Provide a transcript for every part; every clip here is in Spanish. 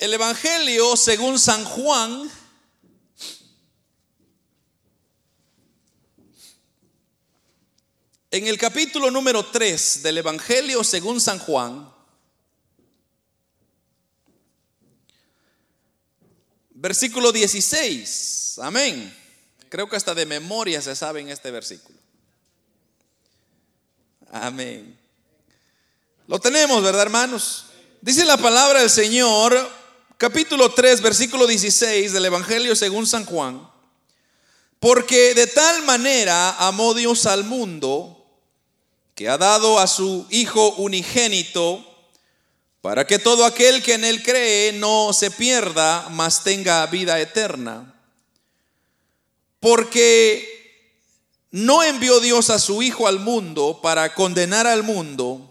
El Evangelio según San Juan, en el capítulo número 3 del Evangelio según San Juan, versículo 16, amén. Creo que hasta de memoria se sabe en este versículo. Amén. Lo tenemos, ¿verdad, hermanos? Dice la palabra del Señor capítulo 3, versículo 16 del Evangelio según San Juan. Porque de tal manera amó Dios al mundo que ha dado a su Hijo unigénito para que todo aquel que en él cree no se pierda, mas tenga vida eterna. Porque no envió Dios a su Hijo al mundo para condenar al mundo,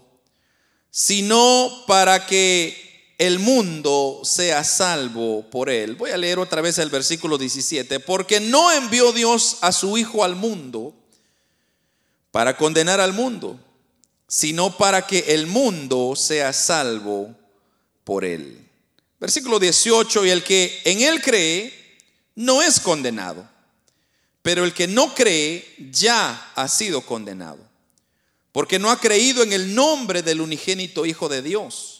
sino para que el mundo sea salvo por él. Voy a leer otra vez el versículo 17. Porque no envió Dios a su Hijo al mundo para condenar al mundo, sino para que el mundo sea salvo por él. Versículo 18. Y el que en él cree no es condenado, pero el que no cree ya ha sido condenado, porque no ha creído en el nombre del unigénito Hijo de Dios.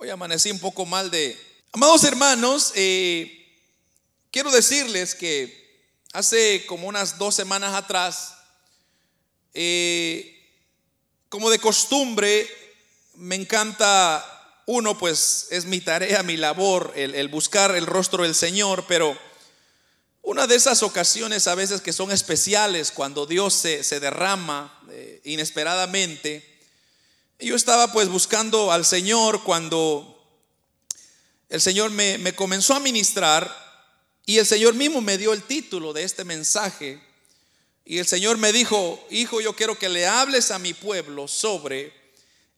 Hoy amanecí un poco mal de... Amados hermanos, eh, quiero decirles que hace como unas dos semanas atrás, eh, como de costumbre, me encanta, uno pues es mi tarea, mi labor, el, buscar el rostro del Señor, pero una de esas ocasiones a veces que son especiales, cuando Dios se, derrama eh, inesperadamente, yo estaba pues buscando al Señor cuando el Señor me, comenzó a ministrar y el Señor mismo me dio el título de este mensaje. Y el Señor me dijo, hijo, yo quiero que le hables a mi pueblo sobre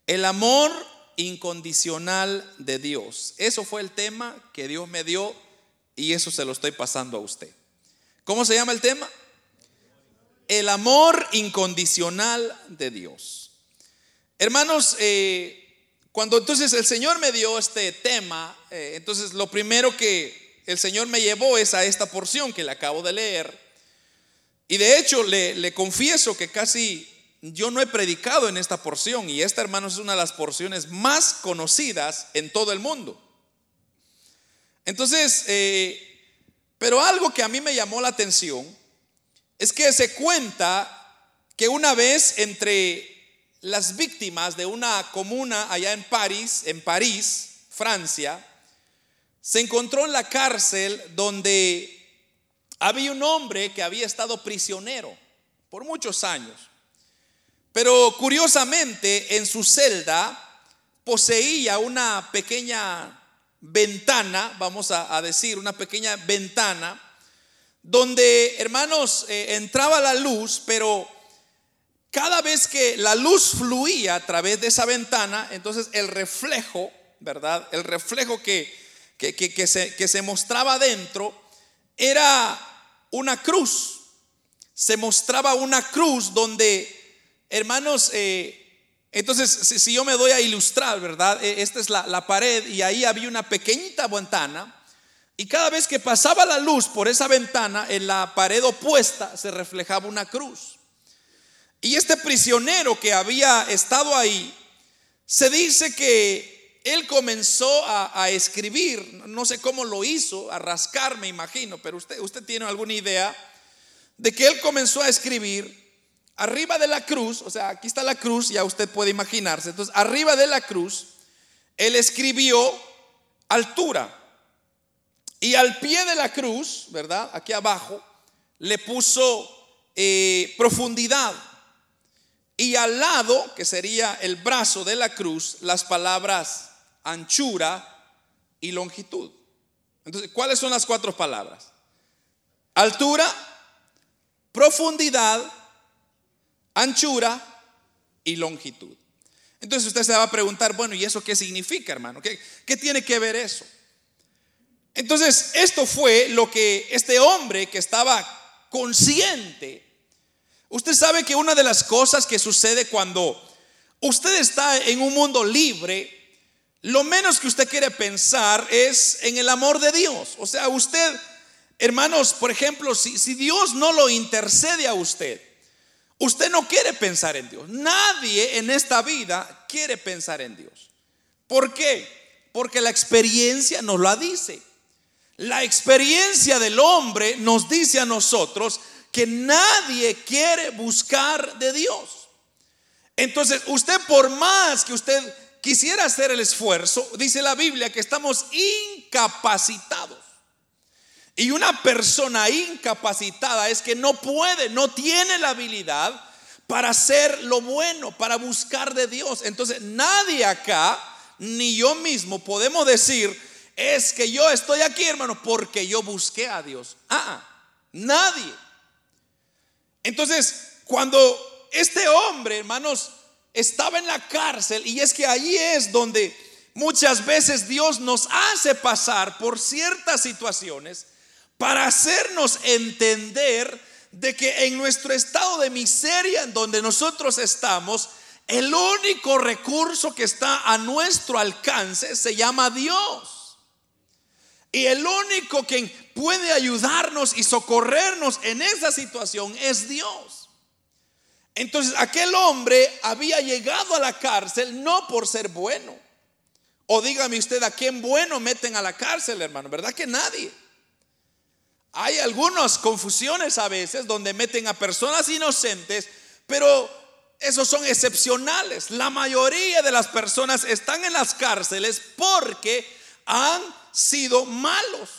el amor incondicional de Dios. Eso fue el tema que Dios me dio y eso se lo estoy pasando a usted. ¿Cómo se llama el tema? El amor incondicional de Dios. Hermanos, eh, cuando entonces el Señor me dio este tema, eh, entonces lo primero que el Señor me llevó es a esta porción que le acabo de leer. Y de hecho le, confieso que casi yo no he predicado en esta porción y esta, hermanos, es una de las porciones más conocidas en todo el mundo. Entonces, eh, pero algo que a mí me llamó la atención es que se cuenta que una vez entre las víctimas de una comuna allá en París, en París, Francia, se encontró en la cárcel donde había un hombre que había estado prisionero por muchos años. Pero curiosamente en su celda poseía una pequeña ventana, vamos a, decir, una pequeña ventana, donde, hermanos, eh, entraba la luz, pero cada vez que la luz fluía a través de esa ventana, entonces el reflejo, ¿verdad? El reflejo que, que, se, mostraba dentro era una cruz. Se mostraba una cruz donde, hermanos, eh, entonces si, yo me doy a ilustrar, ¿verdad? E, esta es la, la pared y ahí había una pequeñita ventana. Y cada vez que pasaba la luz por esa ventana, en la pared opuesta se reflejaba una cruz. Y este prisionero que había estado ahí, se dice que él comenzó a, escribir, no sé cómo lo hizo, a rascar me imagino, pero usted, tiene alguna idea de que él comenzó a escribir arriba de la cruz, o sea, aquí está la cruz, ya usted puede imaginarse, entonces arriba de la cruz, él escribió altura. Y al pie de la cruz, ¿verdad? Aquí abajo, le puso eh, profundidad. Y al lado, que sería el brazo de la cruz, las palabras anchura y longitud. Entonces, ¿cuáles son las cuatro palabras? Altura, profundidad, anchura y longitud. Entonces usted se va a preguntar, bueno, ¿y eso qué significa, hermano? ¿Qué, qué tiene que ver eso? Entonces, esto fue lo que este hombre que estaba consciente, usted sabe que una de las cosas que sucede cuando usted está en un mundo libre, lo menos que usted quiere pensar es en el amor de Dios. O sea, usted, hermanos, por ejemplo, si, si Dios no lo intercede a usted, usted no quiere pensar en Dios. Nadie en esta vida quiere pensar en Dios. ¿Por qué? Porque la experiencia nos lo dice. La experiencia del hombre nos dice a nosotros que nadie quiere buscar de Dios. Entonces, usted por más que usted quisiera hacer el esfuerzo, dice la Biblia que estamos incapacitados. Y una persona incapacitada es que no puede, no tiene la habilidad para hacer lo bueno, para buscar de Dios. Entonces, nadie acá, ni yo mismo, podemos decir, es que yo estoy aquí, hermano, porque yo busqué a Dios. Ah, nadie. Entonces, cuando este hombre, hermanos, estaba en la cárcel, y es que allí es donde muchas veces Dios nos hace pasar por ciertas situaciones para hacernos entender de que en nuestro estado de miseria en donde nosotros estamos, el único recurso que está a nuestro alcance se llama Dios. Y el único que puede ayudarnos y socorrernos en esa situación es Dios. Entonces aquel hombre había llegado a la cárcel no por ser bueno. O dígame usted a quién bueno meten a la cárcel, hermano. ¿Verdad que nadie? Hay algunas confusiones a veces donde meten a personas inocentes, pero esos son excepcionales. La mayoría de las personas están en las cárceles porque han sido malos.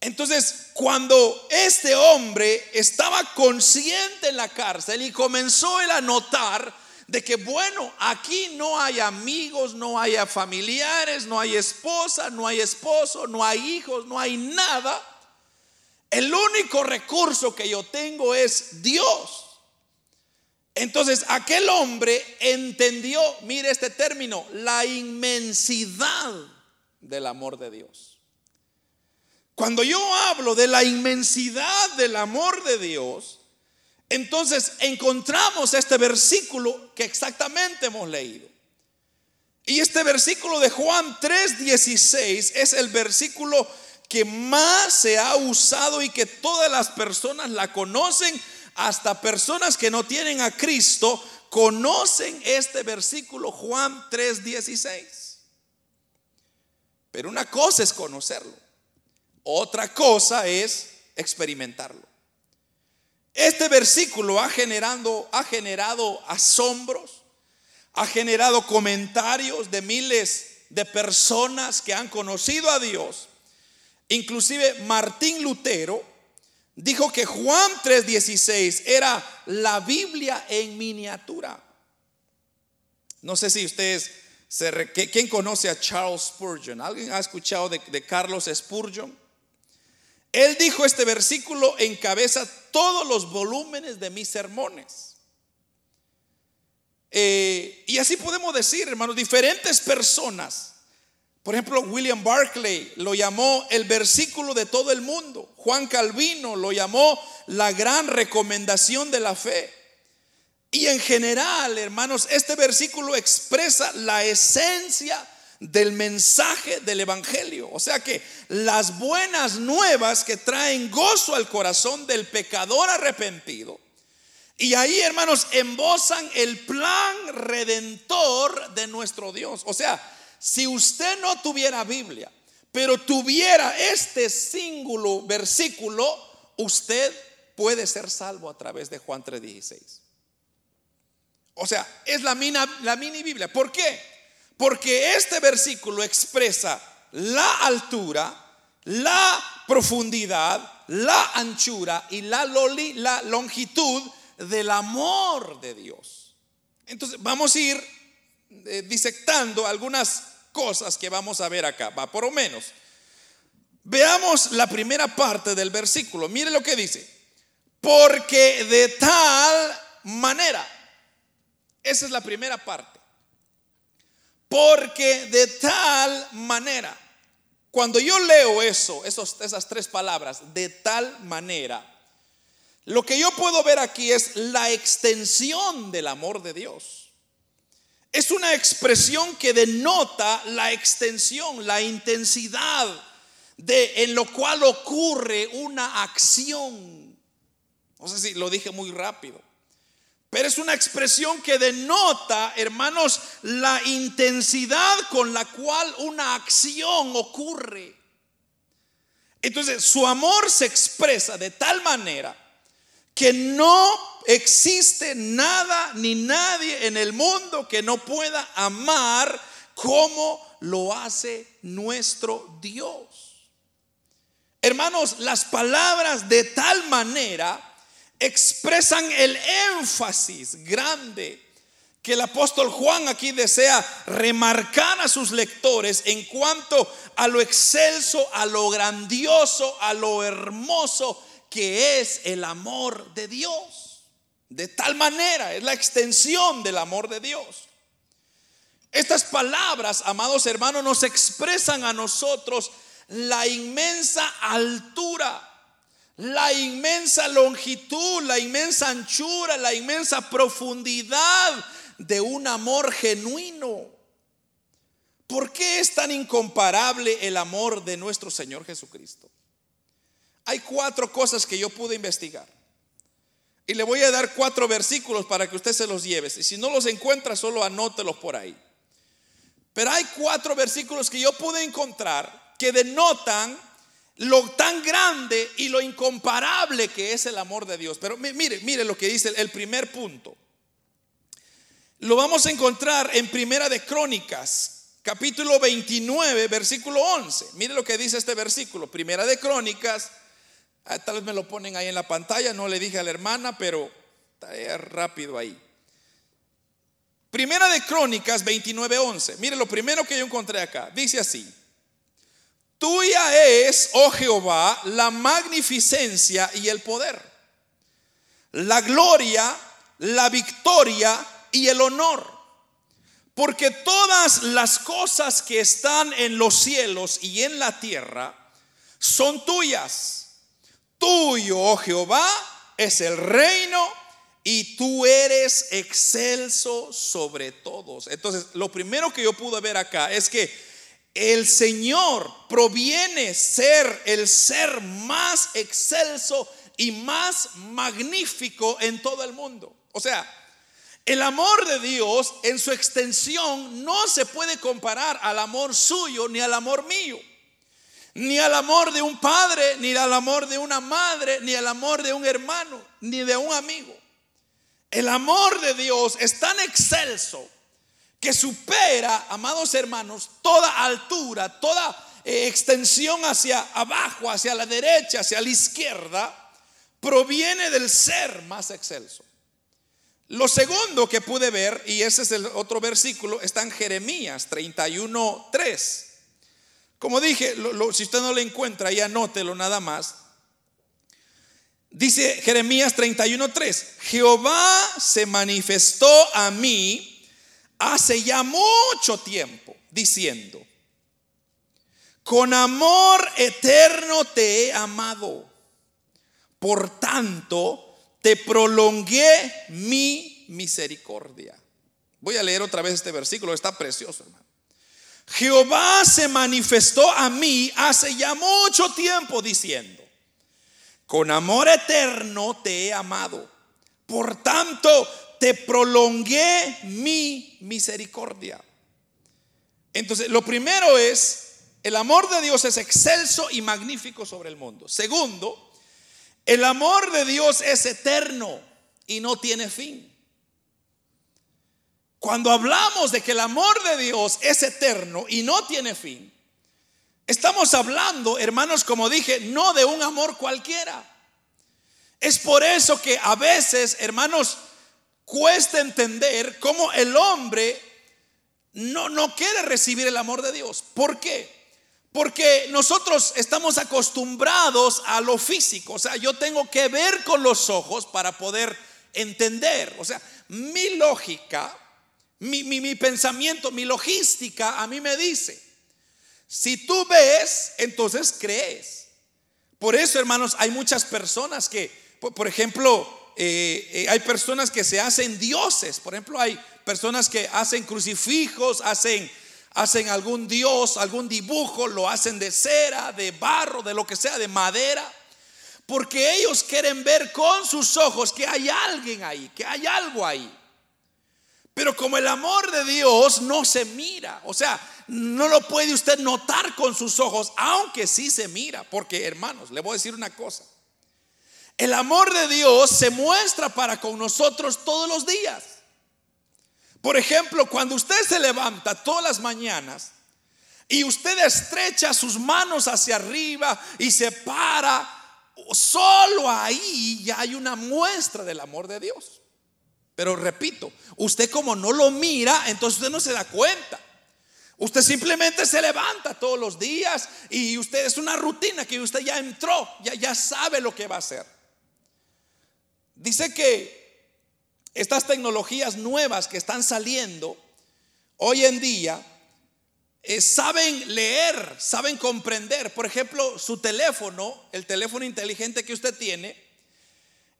Entonces, cuando este hombre estaba consciente en la cárcel y comenzó él a notar de que, bueno, aquí no hay amigos, no hay familiares, no hay esposa, no hay esposo, no hay hijos, no hay nada. El único recurso que yo tengo es Dios. Entonces aquel hombre entendió, mire este término, la inmensidad del amor de Dios. Cuando yo hablo de la inmensidad del amor de Dios, entonces encontramos este versículo que exactamente hemos leído. Y este versículo de Juan 3:16 es el versículo que más se ha usado y que todas las personas la conocen, hasta personas que no tienen a Cristo conocen este versículo Juan 3:16. Pero una cosa es conocerlo, otra cosa es experimentarlo. Este versículo ha generado, ha generado asombros, ha generado comentarios de miles de personas que han conocido a Dios. Inclusive Martín Lutero dijo que Juan 3:16 era la Biblia en miniatura. No sé si ustedes ¿Quién conoce a Charles Spurgeon? ¿Alguien ha escuchado de, Carlos Spurgeon? Él dijo este versículo encabeza todos los volúmenes de mis sermones. Eh, y así podemos decir, hermanos, diferentes personas. Por ejemplo, William Barclay lo llamó el versículo de todo el mundo. Juan Calvino lo llamó la gran recomendación de la fe. Y en general, hermanos, este versículo expresa la esencia del mensaje del Evangelio. O sea que las buenas nuevas que traen gozo al corazón del pecador arrepentido. Y ahí, hermanos, embozan el plan redentor de nuestro Dios. O sea, si usted no tuviera Biblia, pero tuviera este símbolo versículo, usted puede ser salvo a través de Juan 3:16. O sea, es la, la mini Biblia. ¿Por qué? Porque este versículo expresa la altura, la profundidad, la anchura y la, la longitud del amor de Dios. Entonces, vamos a ir eh, disectando algunas cosas que vamos a ver acá, va por lo menos. Veamos la primera parte del versículo. Mire lo que dice. Porque de tal manera. Esa es la primera parte. Porque de tal manera. Cuando yo leo eso, esos, esas tres palabras, de tal manera, lo que yo puedo ver aquí es la extensión del amor de Dios. Es una expresión que denota la extensión, la intensidad de en lo cual ocurre una acción. No sé si lo dije muy rápido. Pero es una expresión que denota, hermanos, la intensidad con la cual una acción ocurre. Entonces, su amor se expresa de tal manera que no existe nada ni nadie en el mundo que no pueda amar como lo hace nuestro Dios. Hermanos, las palabras de tal manera expresan el énfasis grande que el apóstol Juan aquí desea remarcar a sus lectores en cuanto a lo excelso, a lo grandioso, a lo hermoso que es el amor de Dios. De tal manera, es la extensión del amor de Dios. Estas palabras, amados hermanos, nos expresan a nosotros la inmensa altura la inmensa longitud, la inmensa anchura, la inmensa profundidad de un amor genuino. ¿Por qué es tan incomparable el amor de nuestro Señor Jesucristo? Hay cuatro cosas que yo pude investigar. Y le voy a dar cuatro versículos para que usted se los lleve. Y si no los encuentra, solo anótelos por ahí. Pero hay cuatro versículos que yo pude encontrar que denotan lo tan grande y lo incomparable que es el amor de Dios. Pero mire, mire lo que dice el primer punto. Lo vamos a encontrar en Primera de Crónicas, capítulo 29, versículo 11. Mire lo que dice este versículo. Primera de Crónicas, ah, tal vez me lo ponen ahí en la pantalla, no le dije a la hermana, pero está rápido ahí. Primera de Crónicas 29, 11. Mire lo primero que yo encontré acá. Dice así. Tuya es, oh Jehová, la magnificencia y el poder, la gloria, la victoria y el honor. Porque todas las cosas que están en los cielos y en la tierra son tuyas. Tuyo, oh Jehová, es el reino y tú eres excelso sobre todos. Entonces, lo primero que yo pude ver acá es que el Señor proviene ser el ser más excelso y más magnífico en todo el mundo. O sea, el amor de Dios en su extensión no se puede comparar al amor suyo ni al amor mío, ni al amor de un padre, ni al amor de una madre, ni al amor de un hermano, ni de un amigo. El amor de Dios es tan excelso que supera, amados hermanos, toda altura, toda eh, extensión hacia abajo, hacia la derecha, hacia la izquierda, proviene del ser más excelso. Lo segundo que pude ver, y ese es el otro versículo, está en Jeremías 31, 3. Como dije, si usted no lo encuentra, ahí anótelo nada más. Dice Jeremías 31, 3. Jehová se manifestó a mí hace ya mucho tiempo diciendo, con amor eterno te he amado, por tanto te prolongué mi misericordia. Voy a leer otra vez este versículo, está precioso, hermano. Jehová se manifestó a mí hace ya mucho tiempo diciendo, con amor eterno te he amado, por tanto te prolongué mi misericordia. Entonces, lo primero es, el amor de Dios es excelso y magnífico sobre el mundo. Segundo, el amor de Dios es eterno y no tiene fin. Cuando hablamos de que el amor de Dios es eterno y no tiene fin, estamos hablando, hermanos, como dije, no de un amor cualquiera. Es por eso que a veces, hermanos, cuesta entender cómo el hombre no, no quiere recibir el amor de Dios. ¿Por qué? Porque nosotros estamos acostumbrados a lo físico. O sea, yo tengo que ver con los ojos para poder entender. O sea, mi lógica, mi, mi, pensamiento, mi logística a mí me dice, si tú ves, entonces crees. Por eso, hermanos, hay muchas personas que, por, ejemplo, eh, eh, hay personas que se hacen dioses. Por ejemplo, hay personas que hacen crucifijos, hacen, hacen algún dios, algún dibujo, lo hacen de cera, de barro, de lo que sea, de madera. Porque ellos quieren ver con sus ojos que hay alguien ahí, que hay algo ahí. Pero como el amor de Dios no se mira, o sea, no lo puede usted notar con sus ojos, aunque sí se mira. Porque hermanos, le voy a decir una cosa. El amor de Dios se muestra para con nosotros todos los días. Por ejemplo, cuando usted se levanta todas las mañanas y usted estrecha sus manos hacia arriba y se para, solo ahí ya hay una muestra del amor de Dios. Pero repito, usted como no lo mira, entonces usted no se da cuenta. Usted simplemente se levanta todos los días y usted es una rutina que usted ya entró, ya, ya sabe lo que va a hacer. Dice que estas tecnologías nuevas que están saliendo hoy en día eh, saben leer, saben comprender. Por ejemplo, su teléfono, el teléfono inteligente que usted tiene,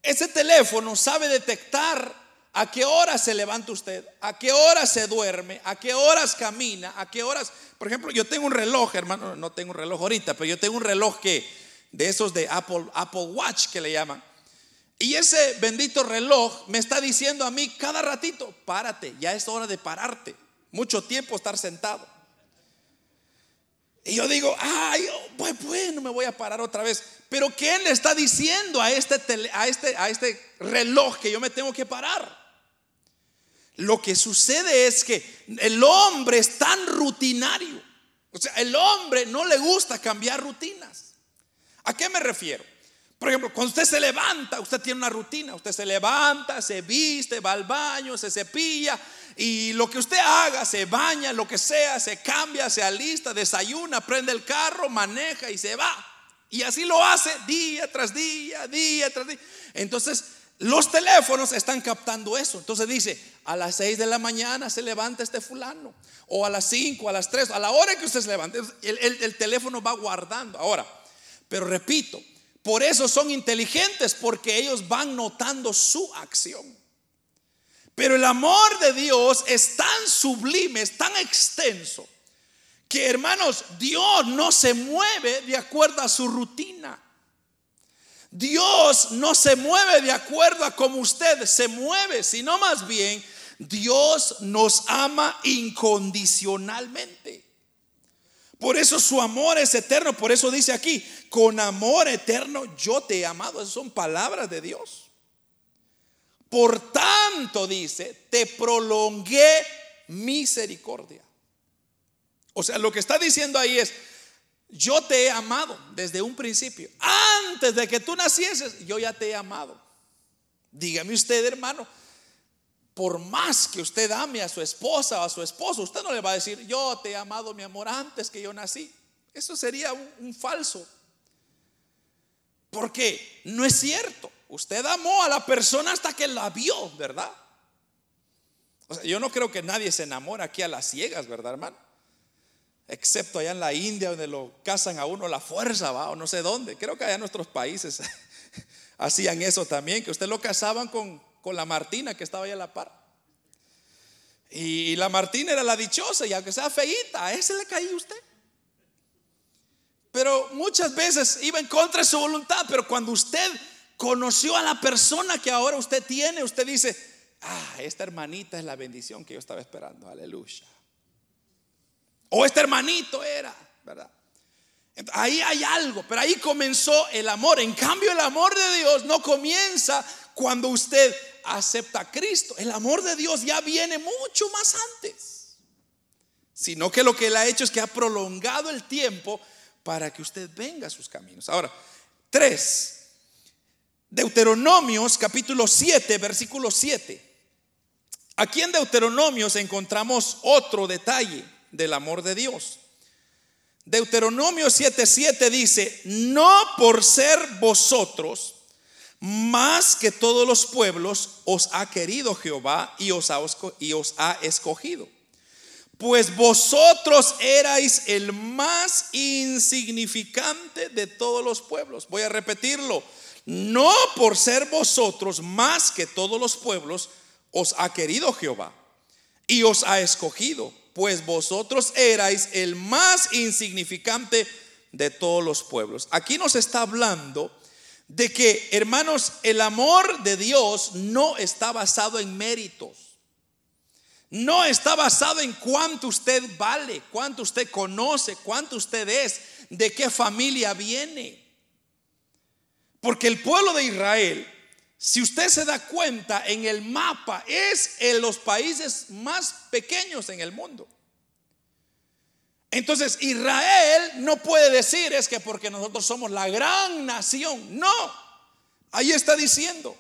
ese teléfono sabe detectar a qué hora se levanta usted, a qué hora se duerme, a qué horas camina, a qué horas. Por ejemplo, yo tengo un reloj, hermano, no tengo un reloj ahorita, pero yo tengo un reloj que de esos de Apple, Apple Watch que le llaman. Y ese bendito reloj me está diciendo a mí cada ratito, párate, ya es hora de pararte. Mucho tiempo estar sentado. Y yo digo, ay, pues bueno, me voy a parar otra vez. Pero ¿quién le está diciendo a este, a este, a este reloj que yo me tengo que parar? Lo que sucede es que el hombre es tan rutinario. O sea, el hombre no le gusta cambiar rutinas. ¿A qué me refiero? Por ejemplo, cuando usted se levanta, usted tiene una rutina. Usted se levanta, se viste, va al baño, se cepilla. Y lo que usted haga, se baña, lo que sea, se cambia, se alista, desayuna, prende el carro, maneja y se va. Y así lo hace día tras día, día tras día. Entonces, los teléfonos están captando eso. Entonces dice, a las 6 de la mañana se levanta este fulano. O a las 5, a las 3, a la hora que usted se levante, el, el teléfono va guardando. Ahora, pero repito, por eso son inteligentes, porque ellos van notando su acción. Pero el amor de Dios es tan sublime, es tan extenso, que hermanos, Dios no se mueve de acuerdo a su rutina. Dios no se mueve de acuerdo a cómo usted se mueve, sino más bien Dios nos ama incondicionalmente. Por eso su amor es eterno. Por eso dice aquí, con amor eterno yo te he amado. Esas son palabras de Dios. Por tanto, dice, te prolongué misericordia. O sea, lo que está diciendo ahí es, yo te he amado desde un principio. Antes de que tú nacieses, yo ya te he amado. Dígame usted, hermano, por más que usted ame a su esposa o a su esposo, usted no le va a decir, yo te he amado, mi amor, antes que yo nací. Eso sería un, falso. Porque no es cierto. Usted amó a la persona hasta que la vio, ¿verdad? Yo no creo que nadie se enamore aquí a las ciegas, ¿verdad, hermano? Excepto allá en la India, donde lo casan a uno la fuerza, va, o no sé dónde. Creo que allá en nuestros países hacían eso también, que usted lo casaban con, con la Martina que estaba ahí a la par. Y la Martina era la dichosa y aunque sea feíta, a ese le caía usted. Pero muchas veces iba en contra de su voluntad, pero cuando usted conoció a la persona que ahora usted tiene, usted dice, ah, esta hermanita es la bendición que yo estaba esperando, aleluya. O este hermanito era, ¿verdad? Ahí hay algo, pero ahí comenzó el amor. En cambio, el amor de Dios no comienza cuando usted acepta a Cristo. El amor de Dios ya viene mucho más antes. Sino que lo que Él ha hecho es que ha prolongado el tiempo para que usted venga a sus caminos. Ahora, tres. Deuteronomios capítulo 7, versículo 7. Aquí en Deuteronomios encontramos otro detalle del amor de Dios. Deuteronomio 7:7 dice, no por ser vosotros más que todos los pueblos os ha querido Jehová y os ha, y os ha escogido. Pues vosotros erais el más insignificante de todos los pueblos. Voy a repetirlo. No por ser vosotros más que todos los pueblos os ha querido Jehová y os ha escogido. Pues vosotros erais el más insignificante de todos los pueblos. Aquí nos está hablando de que, hermanos, el amor de Dios no está basado en méritos. No está basado en cuánto usted vale, cuánto usted conoce, cuánto usted es, de qué familia viene. Porque el pueblo de Israel, si usted se da cuenta en el mapa, es en los países más pequeños en el mundo. Entonces Israel no puede decir es que porque nosotros somos la gran nación. No, ahí está diciendo,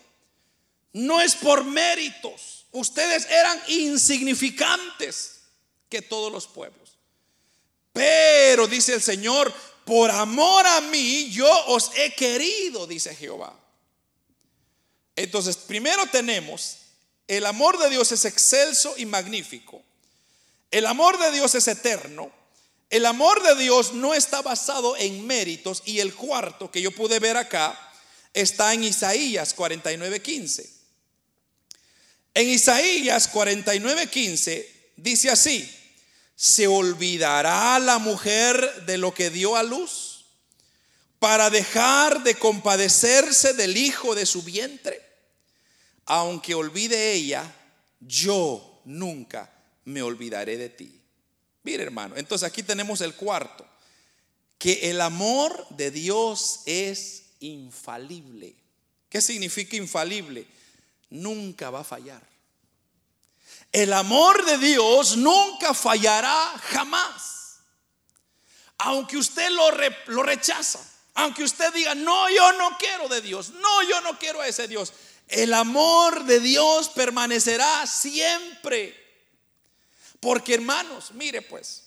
no es por méritos. Ustedes eran insignificantes que todos los pueblos. Pero dice el Señor, por amor a mí yo os he querido, dice Jehová. Entonces, primero tenemos, el amor de Dios es excelso y magnífico. El amor de Dios es eterno. El amor de Dios no está basado en méritos y el cuarto que yo pude ver acá está en Isaías 49:15. En Isaías 49:15 dice así, ¿se olvidará la mujer de lo que dio a luz para dejar de compadecerse del hijo de su vientre? Aunque olvide ella, yo nunca me olvidaré de ti. Mire hermano, entonces aquí tenemos el cuarto, que el amor de Dios es infalible. ¿Qué significa infalible? Nunca va a fallar. El amor de Dios nunca fallará jamás. Aunque usted lo, lo rechaza, aunque usted diga, no, yo no quiero de Dios, no, yo no quiero a ese Dios. El amor de Dios permanecerá siempre. Porque hermanos, mire pues,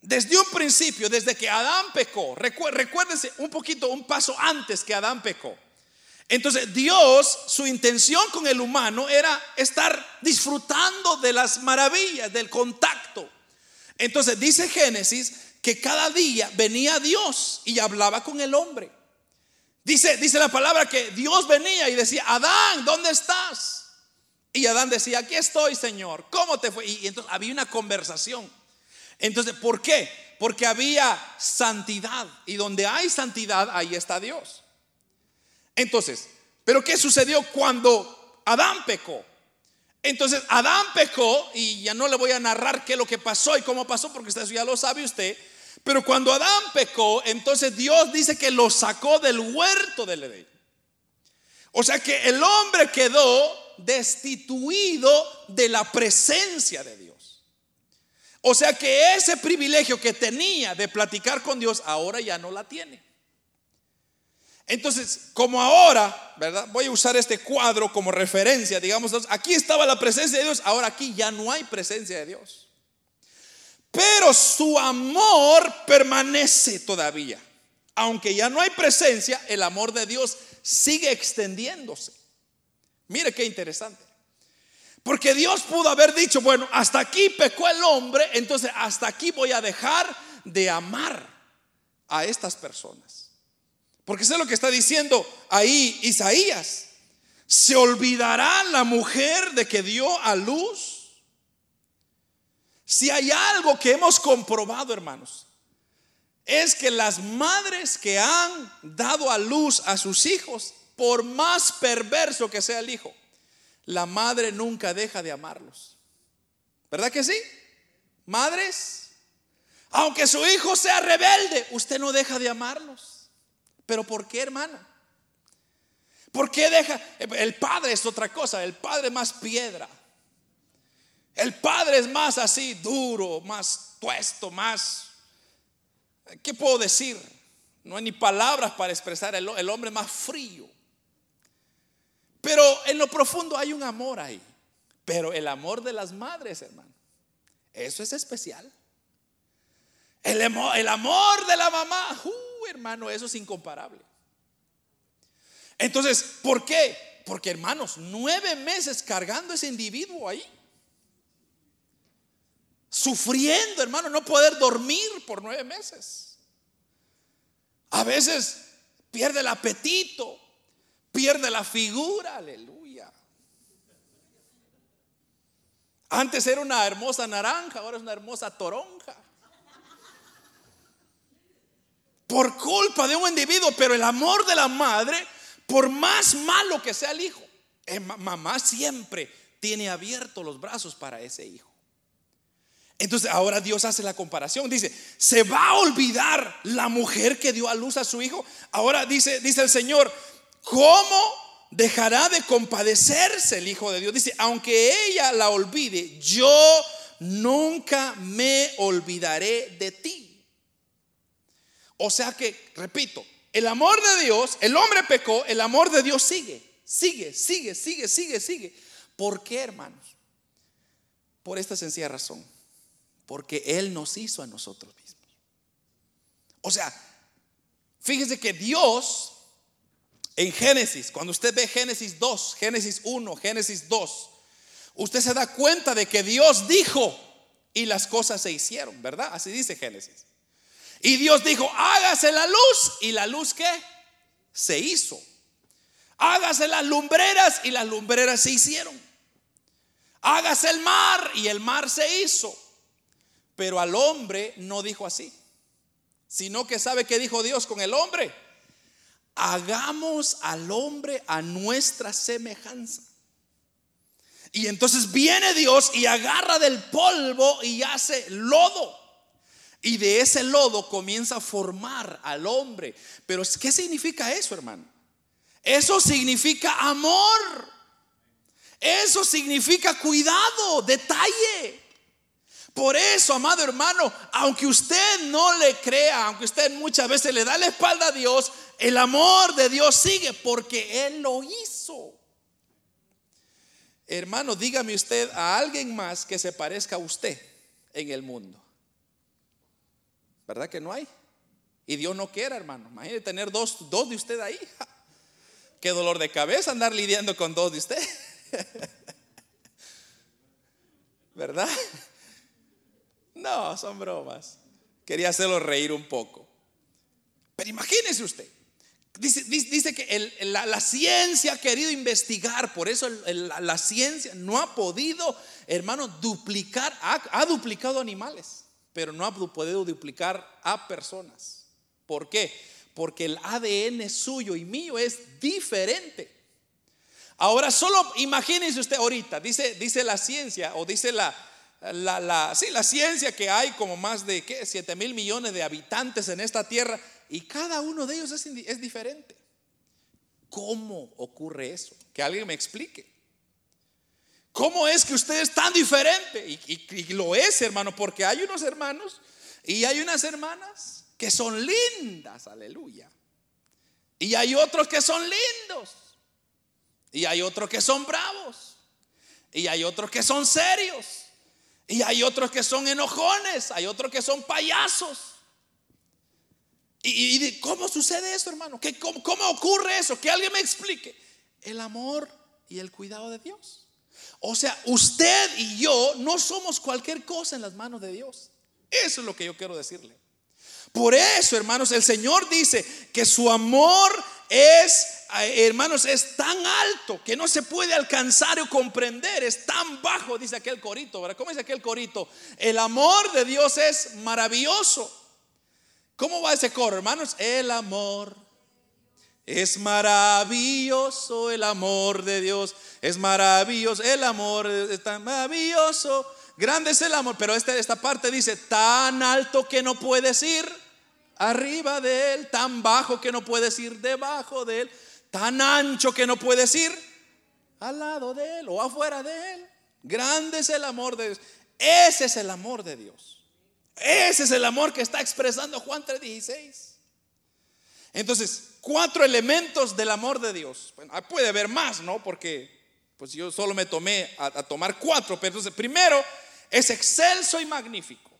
desde un principio, desde que Adán pecó, recuérdense un poquito, un paso antes que Adán pecó. Entonces Dios, su intención con el humano era estar disfrutando de las maravillas, del contacto. Entonces dice Génesis que cada día venía Dios y hablaba con el hombre. Dice, dice la palabra que Dios venía y decía, Adán, ¿dónde estás? Y Adán decía, aquí estoy, Señor. ¿Cómo te fue? Y, entonces había una conversación. Entonces, ¿por qué? Porque había santidad. Y donde hay santidad, ahí está Dios. Entonces, ¿pero qué sucedió cuando Adán pecó? Entonces, Adán pecó, y ya no le voy a narrar qué es lo que pasó y cómo pasó, porque usted ya lo sabe usted. Pero cuando Adán pecó, entonces Dios dice que lo sacó del huerto del Edén. O sea que el hombre quedó destituido de la presencia de Dios. O sea que ese privilegio que tenía de platicar con Dios ahora ya no la tiene. Entonces, como ahora, ¿verdad? Voy a usar este cuadro como referencia, digamos, aquí estaba la presencia de Dios, ahora aquí ya no hay presencia de Dios. Pero su amor permanece todavía. Aunque ya no hay presencia, el amor de Dios sigue extendiéndose. Mire qué interesante. Porque Dios pudo haber dicho, bueno, hasta aquí pecó el hombre, entonces hasta aquí voy a dejar de amar a estas personas. Porque es lo que está diciendo ahí Isaías. ¿Se olvidará la mujer de que dio a luz? Si hay algo que hemos comprobado, hermanos, es que las madres que han dado a luz a sus hijos por más perverso que sea el hijo, la madre nunca deja de amarlos. ¿Verdad que sí? Madres, aunque su hijo sea rebelde, usted no deja de amarlos. ¿Pero por qué, hermana? ¿Por qué deja? El padre es otra cosa, el padre es más piedra. El padre es más así, duro, más tuesto, más... ¿Qué puedo decir? No hay ni palabras para expresar el, el hombre más frío. Pero en lo profundo hay un amor ahí. Pero el amor de las madres, hermano, eso es especial. El, el amor de la mamá, uh, hermano, eso es incomparable. Entonces, ¿por qué? Porque, hermanos, nueve meses cargando ese individuo ahí. Sufriendo, hermano, no poder dormir por nueve meses. A veces pierde el apetito, pierde la figura, aleluya. Antes era una hermosa naranja, ahora es una hermosa toronja. Por culpa de un individuo, pero el amor de la madre, por más malo que sea el hijo, eh, mamá siempre tiene abiertos los brazos para ese hijo. Entonces ahora Dios hace la comparación. Dice, ¿se va a olvidar la mujer que dio a luz a su hijo? Ahora dice, dice el Señor, ¿cómo dejará de compadecerse el Hijo de Dios? Dice, aunque ella la olvide, yo nunca me olvidaré de ti. O sea que, repito, el amor de Dios, el hombre pecó, el amor de Dios sigue, sigue, sigue, sigue, sigue, sigue. ¿Por qué, hermanos? Por esta sencilla razón porque Él nos hizo a nosotros mismos. O sea, fíjese que Dios en Génesis, cuando usted ve Génesis 2, Génesis 1, Génesis 2, usted se da cuenta de que Dios dijo y las cosas se hicieron, ¿verdad? Así dice Génesis. Y Dios dijo, hágase la luz y la luz que se hizo. Hágase las lumbreras y las lumbreras se hicieron. Hágase el mar y el mar se hizo. Pero al hombre no dijo así, sino que sabe que dijo Dios con el hombre. Hagamos al hombre a nuestra semejanza. Y entonces viene Dios y agarra del polvo y hace lodo. Y de ese lodo comienza a formar al hombre. Pero ¿qué significa eso, hermano? Eso significa amor. Eso significa cuidado, detalle. Por eso, amado hermano, aunque usted no le crea, aunque usted muchas veces le da la espalda a Dios, el amor de Dios sigue porque Él lo hizo. Hermano, dígame usted a alguien más que se parezca a usted en el mundo. ¿Verdad que no hay? Y Dios no quiera, hermano. Imagínese tener dos, dos de usted ahí. Qué dolor de cabeza andar lidiando con dos de usted. ¿Verdad? No, son bromas. Quería hacerlo reír un poco. Pero imagínese usted. Dice, que la, ciencia ha querido investigar, por eso la, ciencia no ha podido, hermano, duplicar, ha, duplicado animales, pero no ha podido duplicar a personas. ¿Por qué? Porque el ADN suyo y mío es diferente. Ahora solo imagínese usted ahorita, dice, dice la ciencia o dice la, la, la, sí, la ciencia que hay como más de ¿qué? 7 mil millones de habitantes en esta tierra y cada uno de ellos es, diferente. ¿Cómo ocurre eso? Que alguien me explique. ¿Cómo es que usted es tan diferente? Y, y, lo es, hermano, porque hay unos hermanos y hay unas hermanas que son lindas, aleluya. Y hay otros que son lindos. Y hay otros que son bravos. Y hay otros que son serios. Y hay otros que son enojones, hay otros que son payasos. ¿Y, cómo sucede eso, hermano? ¿Qué, cómo, ocurre eso? Que alguien me explique. El amor y el cuidado de Dios. O sea, usted y yo no somos cualquier cosa en las manos de Dios. Eso es lo que yo quiero decirle. Por eso, hermanos, el Señor dice que su amor es, hermanos, es tan alto que no se puede alcanzar o comprender, es tan bajo, dice aquel corito, ¿verdad? ¿Cómo dice aquel corito? El amor de Dios es maravilloso. ¿Cómo va ese coro, hermanos? El amor es maravilloso, el amor de Dios es maravilloso, el amor es tan maravilloso. Grande es el amor, pero esta, esta parte dice, tan alto que no puedes ir arriba de él, tan bajo que no puedes ir debajo de él, tan ancho que no puedes ir al lado de él o afuera de él. Grande es el amor de Dios. Ese es el amor de Dios. Ese es el amor que está expresando Juan 3:16. Entonces, cuatro elementos del amor de Dios. puede haber más, ¿no? Porque pues yo solo me tomé a, a tomar cuatro, pero entonces primero es excelso y magnífico.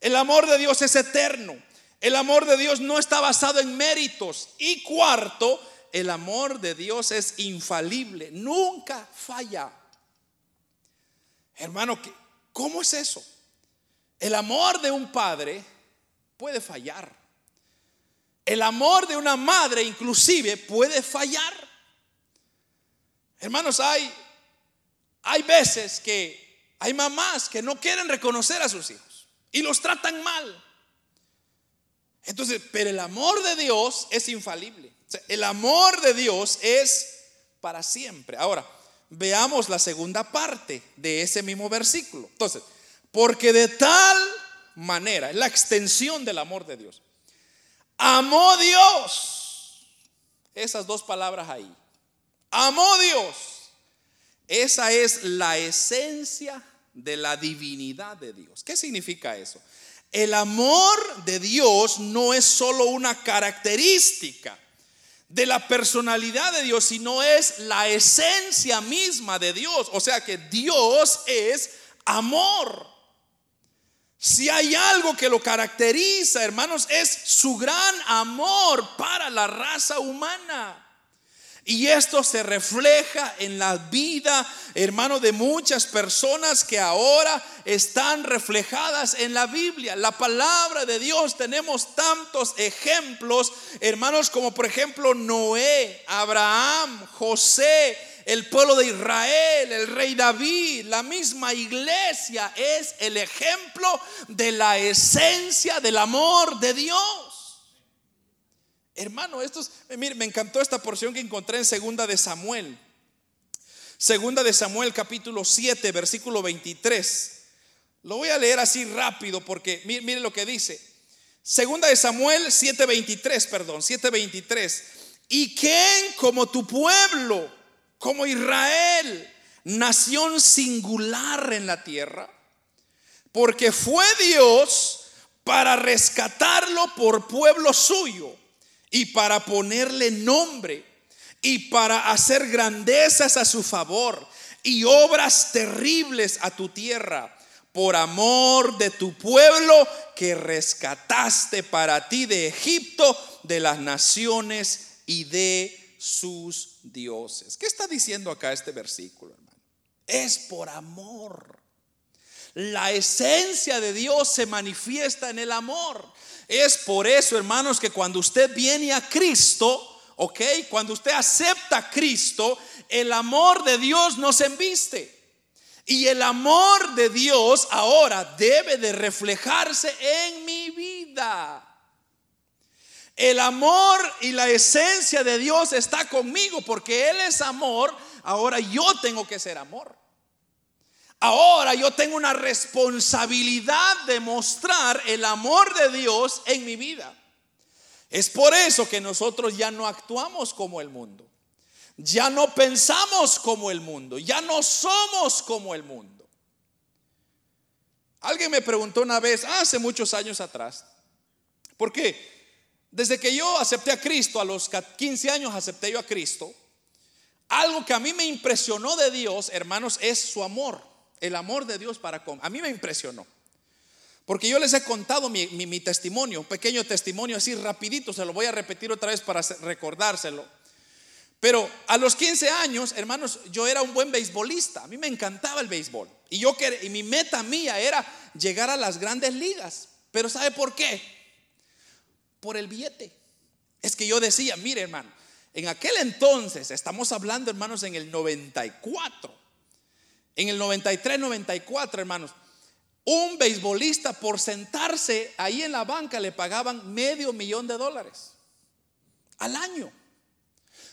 El amor de Dios es eterno. El amor de Dios no está basado en méritos. Y cuarto, el amor de Dios es infalible, nunca falla. Hermano, ¿cómo es eso? El amor de un padre puede fallar. El amor de una madre inclusive puede fallar. Hermanos, hay, hay veces que hay mamás que no quieren reconocer a sus hijos y los tratan mal. Entonces, pero el amor de Dios es infalible. el amor de Dios es para siempre. Ahora, veamos la segunda parte de ese mismo versículo. Entonces, porque de tal manera, es la extensión del amor de Dios. Amó Dios. Esas dos palabras ahí. Amó Dios. Esa es la esencia de la divinidad de Dios. ¿Qué significa eso? El amor de Dios no es solo una característica de la personalidad de Dios, sino es la esencia misma de Dios. O sea que Dios es amor. Si hay algo que lo caracteriza, hermanos, es su gran amor para la raza humana. Y esto se refleja en la vida, hermano, de muchas personas que ahora están reflejadas en la Biblia. La palabra de Dios, tenemos tantos ejemplos, hermanos, como por ejemplo Noé, Abraham, José, el pueblo de Israel, el rey David, la misma iglesia es el ejemplo de la esencia del amor de Dios. Hermano, esto es, eh, mire, me encantó esta porción que encontré en Segunda de Samuel. Segunda de Samuel capítulo 7, versículo 23. Lo voy a leer así rápido porque mire, lo que dice. Segunda de Samuel 7:23, perdón, 7:23. ¿Y quién como tu pueblo, como Israel, nación singular en la tierra? Porque fue Dios para rescatarlo por pueblo suyo y para ponerle nombre y para hacer grandezas a su favor y obras terribles a tu tierra por amor de tu pueblo que rescataste para ti de Egipto, de las naciones y de sus dioses. ¿Qué está diciendo acá este versículo, hermano? Es por amor. La esencia de Dios se manifiesta en el amor. Es por eso, hermanos, que cuando usted viene a Cristo, ok, cuando usted acepta a Cristo, el amor de Dios nos embiste. Y el amor de Dios ahora debe de reflejarse en mi vida. El amor y la esencia de Dios está conmigo porque Él es amor. Ahora yo tengo que ser amor. Ahora yo tengo una responsabilidad de mostrar el amor de Dios en mi vida. Es por eso que nosotros ya no actuamos como el mundo. Ya no pensamos como el mundo. Ya no somos como el mundo. Alguien me preguntó una vez, hace muchos años atrás, ¿por qué? Desde que yo acepté a Cristo, a los 15 años acepté yo a Cristo, algo que a mí me impresionó de Dios, hermanos, es su amor el amor de Dios para con. A mí me impresionó. Porque yo les he contado mi, testimonio, un pequeño testimonio así rapidito, se lo voy a repetir otra vez para recordárselo. Pero a los 15 años, hermanos, yo era un buen beisbolista, a mí me encantaba el béisbol. Y, yo, y mi meta mía era llegar a las grandes ligas. Pero ¿sabe por qué? Por el billete. Es que yo decía, mire hermano, en aquel entonces, estamos hablando hermanos en el 94, en el 93, 94, hermanos, un beisbolista por sentarse ahí en la banca le pagaban medio millón de dólares al año.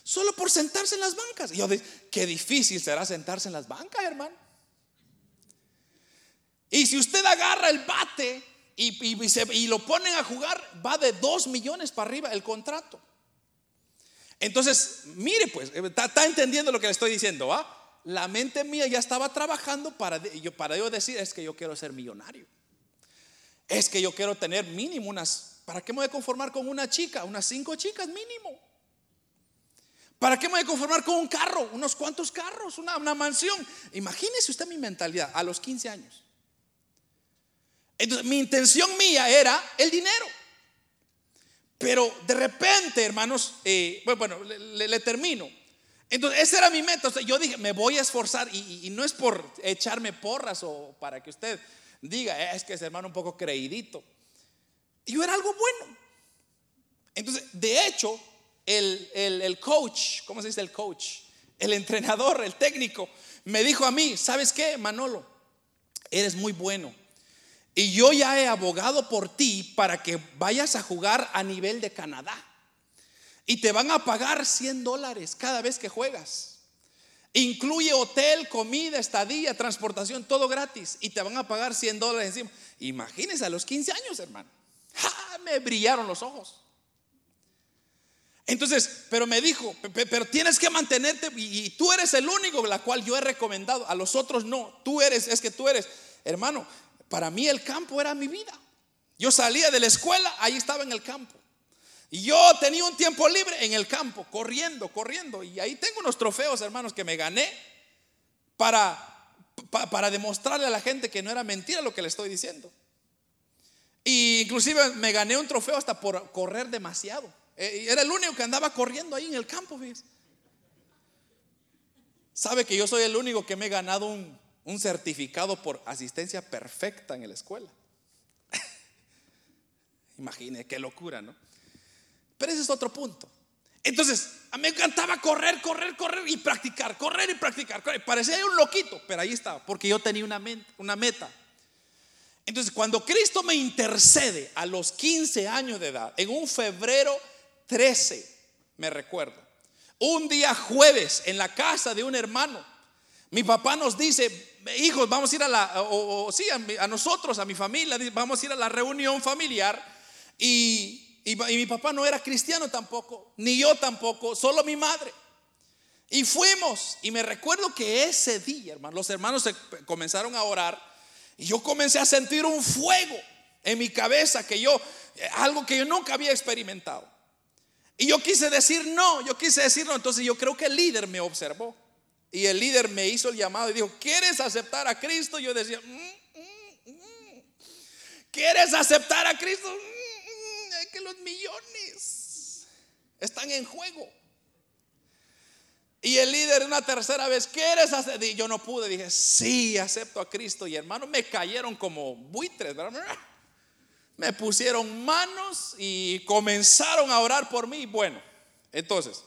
Solo por sentarse en las bancas. Y yo dije, qué difícil será sentarse en las bancas, hermano. Y si usted agarra el bate y, lo ponen a jugar, va de dos millones para arriba el contrato. Entonces, mire pues, está, está entendiendo lo que le estoy diciendo, ¿ah? la mente mía ya estaba trabajando para yo, para decir, es que yo quiero ser millonario. Es que yo quiero tener mínimo unas, ¿para qué me voy a conformar con una chica? Unas cinco chicas mínimo. ¿Para qué me voy a conformar con un carro? Unos cuantos carros, una, una mansión. Imagínese usted mi mentalidad a los 15 años. Entonces, mi intención mía era el dinero. Pero de repente, hermanos, eh, bueno, le, termino. Entonces, esa era mi meta. yo dije, me voy a esforzar. Y, no es por echarme porras o para que usted diga, eh, es que ese hermano un poco creidito. Yo era algo bueno. Entonces, de hecho, el, el, coach, ¿cómo se dice el coach? El entrenador, el técnico, me dijo a mí, ¿sabes qué, Manolo? Eres muy bueno. Y yo ya he abogado por ti para que vayas a jugar a nivel de Canadá. Y te van a pagar 100 dólares cada vez que juegas. Incluye hotel, comida, estadía, transportación, todo gratis. Y te van a pagar 100 dólares encima. Imagínense a los 15 años, hermano. Me brillaron los ojos. Entonces, pero me dijo, pero tienes que mantenerte y, tú eres el único la cual yo he recomendado, a los otros no, tú eres, es que tú eres, hermano, para mí el campo era mi vida. Yo salía de la escuela, ahí estaba en el campo. Y yo tenía un tiempo libre en el campo, corriendo, corriendo. Y ahí tengo unos trofeos, hermanos, que me gané para, para demostrarle a la gente que no era mentira lo que le estoy diciendo. Y inclusive me gané un trofeo hasta por correr demasiado. Eh, era el único que andaba corriendo ahí en el campo, Sabe que yo soy el único que me he ganado un, un certificado por asistencia perfecta en la escuela. Imagine qué locura, ¿no? Pero ese es otro punto. Entonces, a mí me encantaba correr, correr, correr y practicar, correr y practicar. Parecía un loquito, pero ahí estaba, porque yo tenía una, una meta. Entonces, cuando Cristo me intercede a los 15 años de edad, en un febrero 13, me recuerdo. Un día jueves en la casa de un hermano, mi papá nos dice, hijos, vamos a ir a la, o, sí, a, nosotros, a mi familia, vamos a ir a la reunión familiar. Y, y, mi papá no era cristiano tampoco, ni yo tampoco, solo mi madre. Y fuimos, y me recuerdo que ese día, hermano, los hermanos se comenzaron a orar, y yo comencé a sentir un fuego en mi cabeza que yo, algo que yo nunca había experimentado. Y yo quise decir no, yo quise decir no. Entonces yo creo que el líder me observó. Y el líder me hizo el llamado y dijo, ¿quieres aceptar a Cristo? Yo decía, mm, mm, mm". ¿quieres aceptar a Cristo? Es que los millones están en juego. Y el líder una tercera vez, ¿quieres aceptar? Y yo no pude, dije, sí, acepto a Cristo. Y hermano, me cayeron como buitres, ¿verdad? me pusieron manos y comenzaron a orar por mí. Bueno, entonces,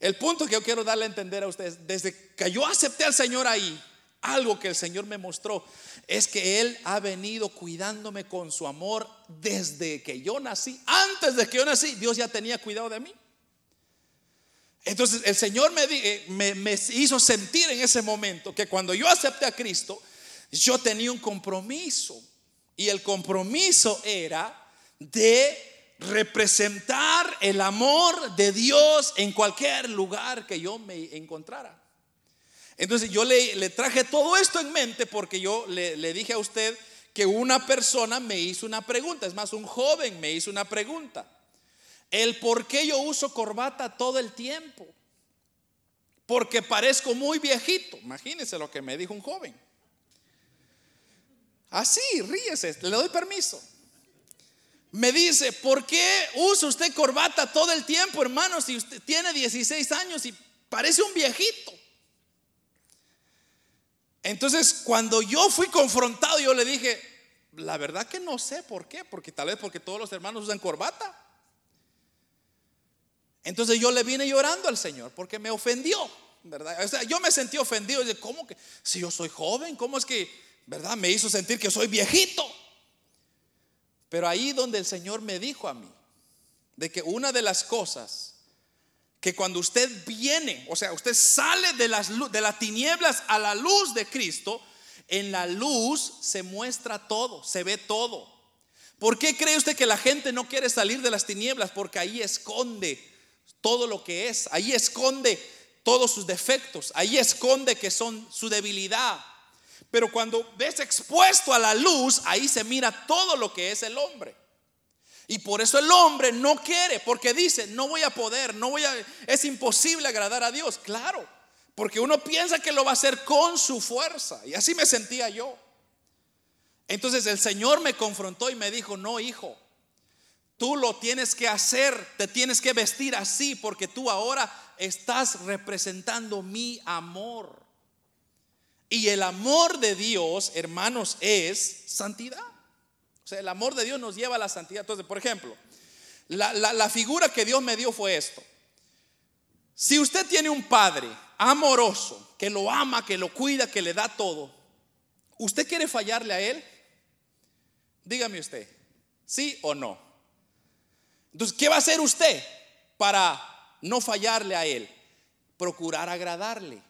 el punto que yo quiero darle a entender a ustedes, desde que yo acepté al Señor ahí, algo que el Señor me mostró es que Él ha venido cuidándome con su amor desde que yo nací. Antes de que yo nací, Dios ya tenía cuidado de mí. Entonces el Señor me, eh, me, me hizo sentir en ese momento que cuando yo acepté a Cristo, yo tenía un compromiso y el compromiso era de representar el amor de Dios en cualquier lugar que yo me encontrara. Entonces yo le, traje todo esto en mente porque yo le, le dije a usted que una persona me hizo una pregunta, es más, un joven me hizo una pregunta. El por qué yo uso corbata todo el tiempo. Porque parezco muy viejito. Imagínense lo que me dijo un joven. Así, ríese, le doy permiso. Me dice, ¿por qué usa usted corbata todo el tiempo, hermano, si usted tiene 16 años y parece un viejito? Entonces, cuando yo fui confrontado, yo le dije, la verdad que no sé por qué, porque tal vez porque todos los hermanos usan corbata. Entonces yo le vine llorando al Señor porque me ofendió, ¿verdad? O sea, yo me sentí ofendido. ¿Cómo que si yo soy joven, cómo es que ¿verdad? Me hizo sentir que soy viejito. Pero ahí donde el Señor me dijo a mí, de que una de las cosas que cuando usted viene, o sea, usted sale de las, de las tinieblas a la luz de Cristo, en la luz se muestra todo, se ve todo. ¿Por qué cree usted que la gente no quiere salir de las tinieblas? Porque ahí esconde todo lo que es, ahí esconde todos sus defectos, ahí esconde que son su debilidad, pero cuando ves expuesto a la luz, ahí se mira todo lo que es el hombre. Y por eso el hombre no quiere, porque dice, no voy a poder, no voy a, es imposible agradar a Dios. Claro, porque uno piensa que lo va a hacer con su fuerza. Y así me sentía yo. Entonces el Señor me confrontó y me dijo, no, hijo, tú lo tienes que hacer, te tienes que vestir así, porque tú ahora estás representando mi amor. Y el amor de Dios, hermanos, es santidad. O sea, el amor de Dios nos lleva a la santidad. Entonces, por ejemplo, la, la figura que Dios me dio fue esto. Si usted tiene un padre amoroso, que lo ama, que lo cuida, que le da todo, ¿usted quiere fallarle a él? Dígame usted, ¿sí o no? Entonces, ¿qué va a hacer usted para no fallarle a él? Procurar agradarle.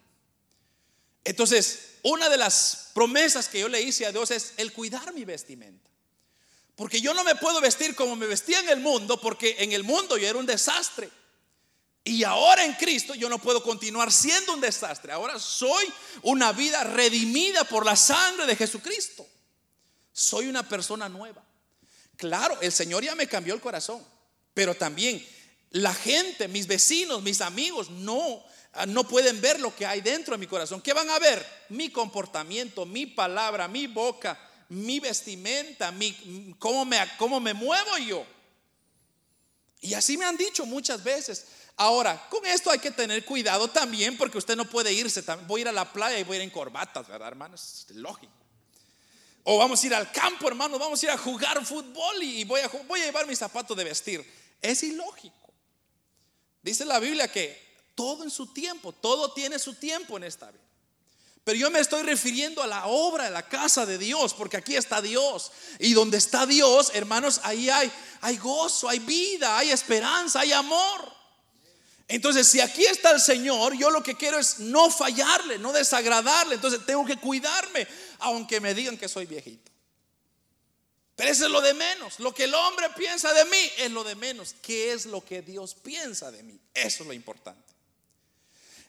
Entonces, una de las promesas que yo le hice a Dios es el cuidar mi vestimenta. Porque yo no me puedo vestir como me vestía en el mundo, porque en el mundo yo era un desastre. Y ahora en Cristo yo no puedo continuar siendo un desastre. Ahora soy una vida redimida por la sangre de Jesucristo. Soy una persona nueva. Claro, el Señor ya me cambió el corazón, pero también la gente, mis vecinos, mis amigos, no no pueden ver lo que hay dentro de mi corazón. ¿Qué van a ver? Mi comportamiento, mi palabra, mi boca, mi vestimenta, mi, cómo, me, cómo me muevo yo. Y así me han dicho muchas veces. Ahora, con esto hay que tener cuidado también porque usted no puede irse. Voy a ir a la playa y voy a ir en corbatas, ¿verdad, hermanos? Es lógico. O vamos a ir al campo, hermanos, vamos a ir a jugar fútbol y voy a, voy a llevar mis zapatos de vestir. Es ilógico. Dice la Biblia que todo en su tiempo, todo tiene su tiempo en esta vida. Pero yo me estoy refiriendo a la obra de la casa de Dios, porque aquí está Dios. Y donde está Dios, hermanos, ahí hay, hay gozo, hay vida, hay esperanza, hay amor. Entonces, si aquí está el Señor, yo lo que quiero es no fallarle, no desagradarle. Entonces, tengo que cuidarme, aunque me digan que soy viejito. Pero eso es lo de menos. Lo que el hombre piensa de mí es lo de menos. ¿Qué es lo que Dios piensa de mí? Eso es lo importante.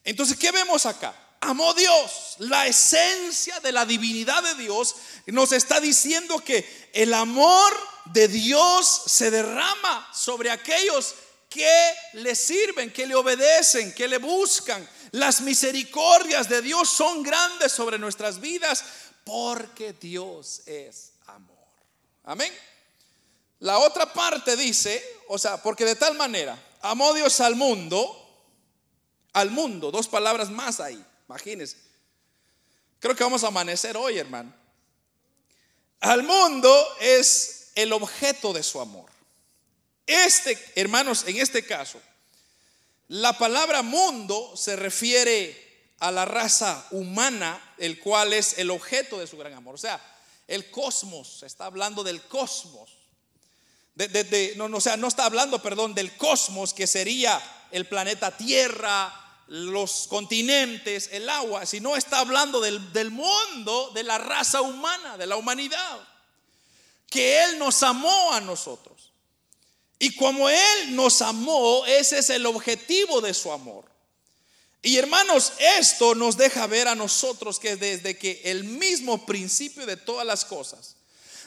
Entonces, ¿qué vemos acá? Amó Dios, la esencia de la divinidad de Dios nos está diciendo que el amor de Dios se derrama sobre aquellos que le sirven, que le obedecen, que le buscan. Las misericordias de Dios son grandes sobre nuestras vidas porque Dios es amor. Amén. La otra parte dice, o sea, porque de tal manera amó Dios al mundo al mundo. Dos palabras más ahí, imagínense. Creo que vamos a amanecer hoy, hermano. Al mundo es el objeto de su amor. Este, hermanos, en este caso, la palabra mundo se refiere a la raza humana, el cual es el objeto de su gran amor. O sea, el cosmos, se está hablando del cosmos. no, o sea, no está hablando, perdón, del cosmos, que sería el planeta Tierra, los continentes, el agua, sino está hablando del, del mundo, de la raza humana, de la humanidad, que Él nos amó a nosotros. Y como Él nos amó, ese es el objetivo de su amor. Y hermanos, esto nos deja ver a nosotros que desde que el mismo principio de todas las cosas,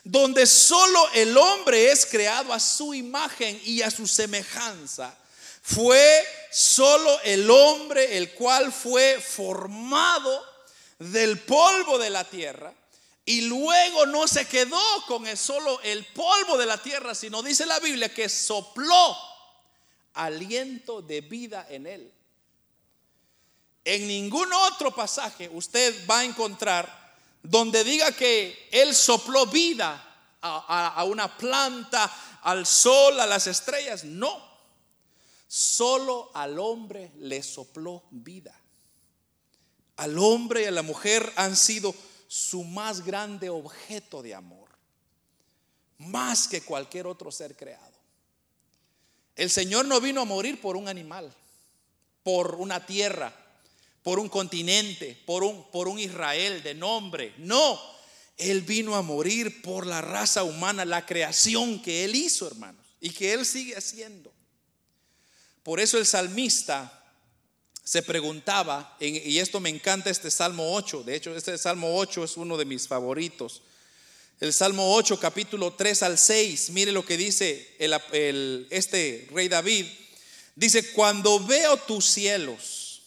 donde solo el hombre es creado a su imagen y a su semejanza, fue solo el hombre el cual fue formado del polvo de la tierra y luego no se quedó con el solo el polvo de la tierra, sino dice la Biblia que sopló aliento de vida en él. En ningún otro pasaje usted va a encontrar donde diga que él sopló vida a, a una planta, al sol, a las estrellas. No. Solo al hombre le sopló vida. Al hombre y a la mujer han sido su más grande objeto de amor, más que cualquier otro ser creado. El Señor no vino a morir por un animal, por una tierra, por un continente, por un, por un Israel de nombre. No, Él vino a morir por la raza humana, la creación que Él hizo, hermanos, y que Él sigue haciendo. Por eso el salmista se preguntaba, y esto me encanta este Salmo 8, de hecho este Salmo 8 es uno de mis favoritos. el Salmo 8, capítulo 3 al 6. Mire lo que dice este rey David. Dice, cuando veo tus cielos,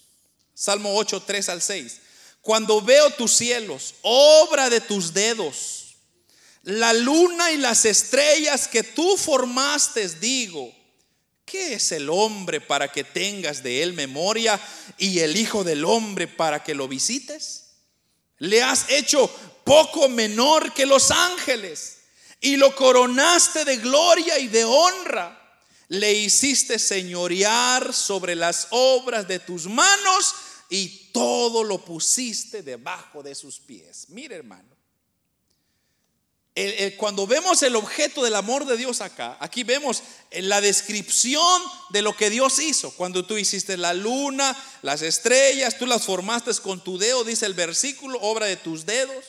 Salmo 8, 3 al 6. Cuando veo tus cielos, obra de tus dedos, la luna y las estrellas que tú formaste, digo, ¿qué es el hombre para que tengas de él memoria y el Hijo del hombre para que lo visites? Le has hecho poco menor que los ángeles y lo coronaste de gloria y de honra. Le hiciste señorear sobre las obras de tus manos y todo lo pusiste debajo de sus pies. Mire hermano, cuando vemos el objeto del amor de Dios acá, aquí vemos la descripción de lo que Dios hizo. Cuando tú hiciste la luna, las estrellas, tú las formaste con tu dedo, dice el versículo, obra de tus dedos.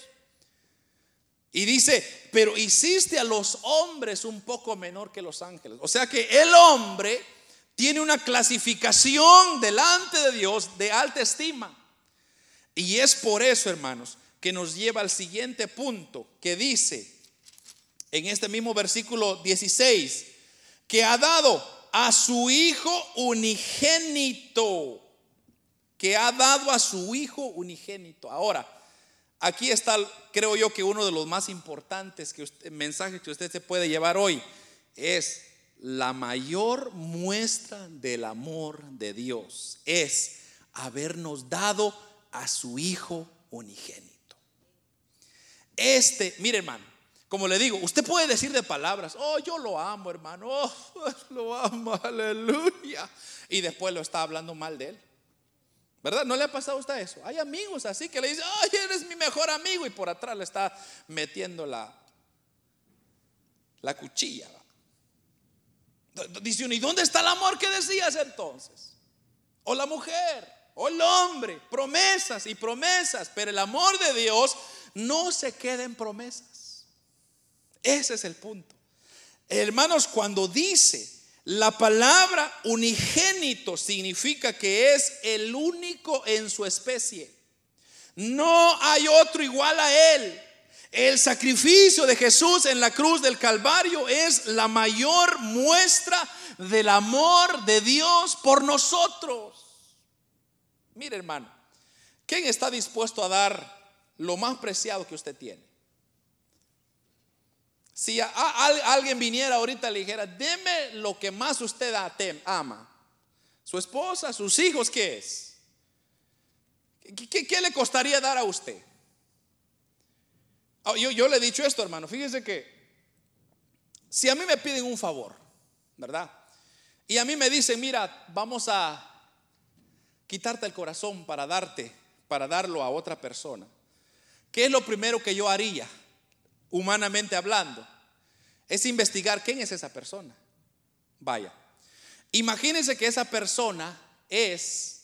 Y dice, pero hiciste a los hombres un poco menor que los ángeles. O sea que el hombre tiene una clasificación delante de Dios de alta estima. Y es por eso, hermanos, que nos lleva al siguiente punto que dice, en este mismo versículo 16, que ha dado a su Hijo unigénito, que ha dado a su Hijo unigénito. Ahora, aquí está, creo yo que uno de los más importantes que mensajes que usted se puede llevar hoy es la mayor muestra del amor de Dios es habernos dado a su Hijo unigénito. Este, mire hermano, como le digo, usted puede decir de palabras, oh, yo lo amo, hermano, oh, lo amo, aleluya. Y después lo está hablando mal de él. ¿Verdad? ¿No le ha pasado a usted eso? Hay amigos así que le dicen, ay, eres mi mejor amigo. Y por atrás le está metiendo la, la cuchilla. Dice uno, ¿y dónde está el amor que decías entonces? O la mujer, o el hombre, promesas y promesas. Pero el amor de Dios no se queda en promesas. Ese es el punto. Hermanos, cuando dice la palabra unigénito significa que es el único en su especie. No hay otro igual a él. El sacrificio de Jesús en la cruz del Calvario es la mayor muestra del amor de Dios por nosotros. Mire hermano, ¿quién está dispuesto a dar lo más preciado que usted tiene? Si alguien viniera ahorita y le dijera, deme lo que más usted ama, su esposa, sus hijos, ¿qué es? ¿Qué, le costaría dar a usted? Ah, yo, yo le he dicho esto, hermano, fíjese que si a mí me piden un favor, ¿verdad? Y a mí me dicen, mira, vamos a quitarte el corazón para darte, para darlo a otra persona. ¿Qué es lo primero que yo haría? Humanamente hablando, es investigar quién es esa persona. Vaya, imagínense que esa persona es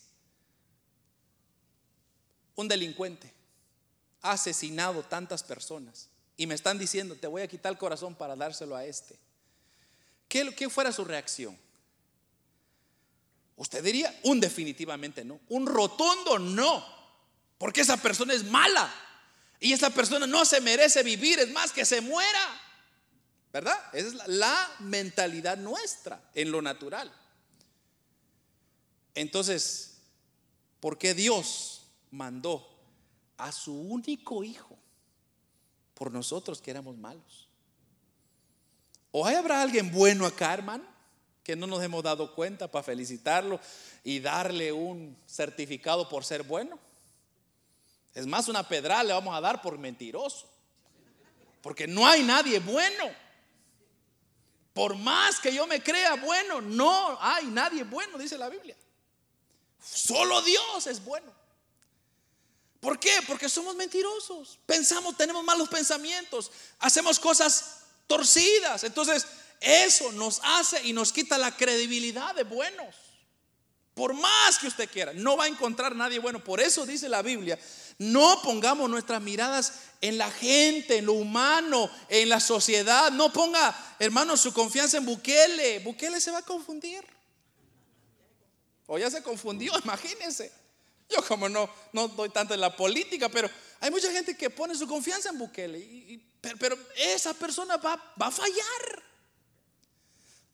un delincuente, ha asesinado tantas personas y me están diciendo, te voy a quitar el corazón para dárselo a este. ¿Qué, qué fuera su reacción? Usted diría, un definitivamente no, un rotundo no, porque esa persona es mala. Y esa persona no se merece vivir, es más que se muera. ¿Verdad? Esa es la, mentalidad nuestra en lo natural. Entonces, ¿por qué Dios mandó a su único hijo por nosotros que éramos malos? ¿O habrá alguien bueno acá, hermano? Que no nos hemos dado cuenta para felicitarlo y darle un certificado por ser bueno. Es más, una pedra le vamos a dar por mentiroso. Porque no hay nadie bueno. Por más que yo me crea bueno, no hay nadie bueno, dice la Biblia. Solo Dios es bueno. ¿Por qué? Porque somos mentirosos. Pensamos, tenemos malos pensamientos, hacemos cosas torcidas. Entonces, eso nos hace y nos quita la credibilidad de buenos. Por más que usted quiera, no va a encontrar nadie bueno. Por eso dice la Biblia, no pongamos nuestras miradas en la gente, en lo humano, en la sociedad. No ponga, hermano, su confianza en Bukele. Bukele se va a confundir. O ya se confundió, imagínense. Yo como no, no doy tanto en la política, pero Hay mucha gente que pone su confianza en Bukele, pero, esa persona va, va a fallar.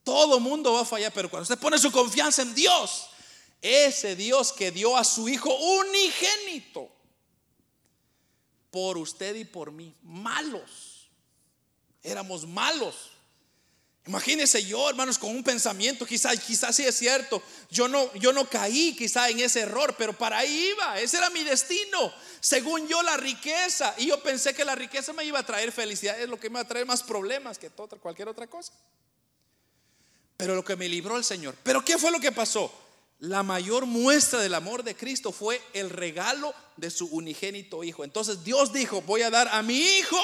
Todo mundo va a fallar, pero cuando usted pone su confianza en Dios, ese Dios que dio a su Hijo unigénito por usted y por mí, malos, éramos malos. Imagínese yo, hermanos, con un pensamiento, quizás quizás sí es cierto, yo no, yo no caí quizá en ese error, pero para ahí iba, ese era mi destino, según yo la riqueza, y yo pensé que la riqueza me iba a traer felicidad, es lo que me va a traer más problemas que cualquier otra cosa. Pero lo que me libró el Señor. Pero ¿qué fue lo que pasó? La mayor muestra del amor de Cristo fue el regalo de su unigénito Hijo. Entonces Dios dijo, voy a dar a mi Hijo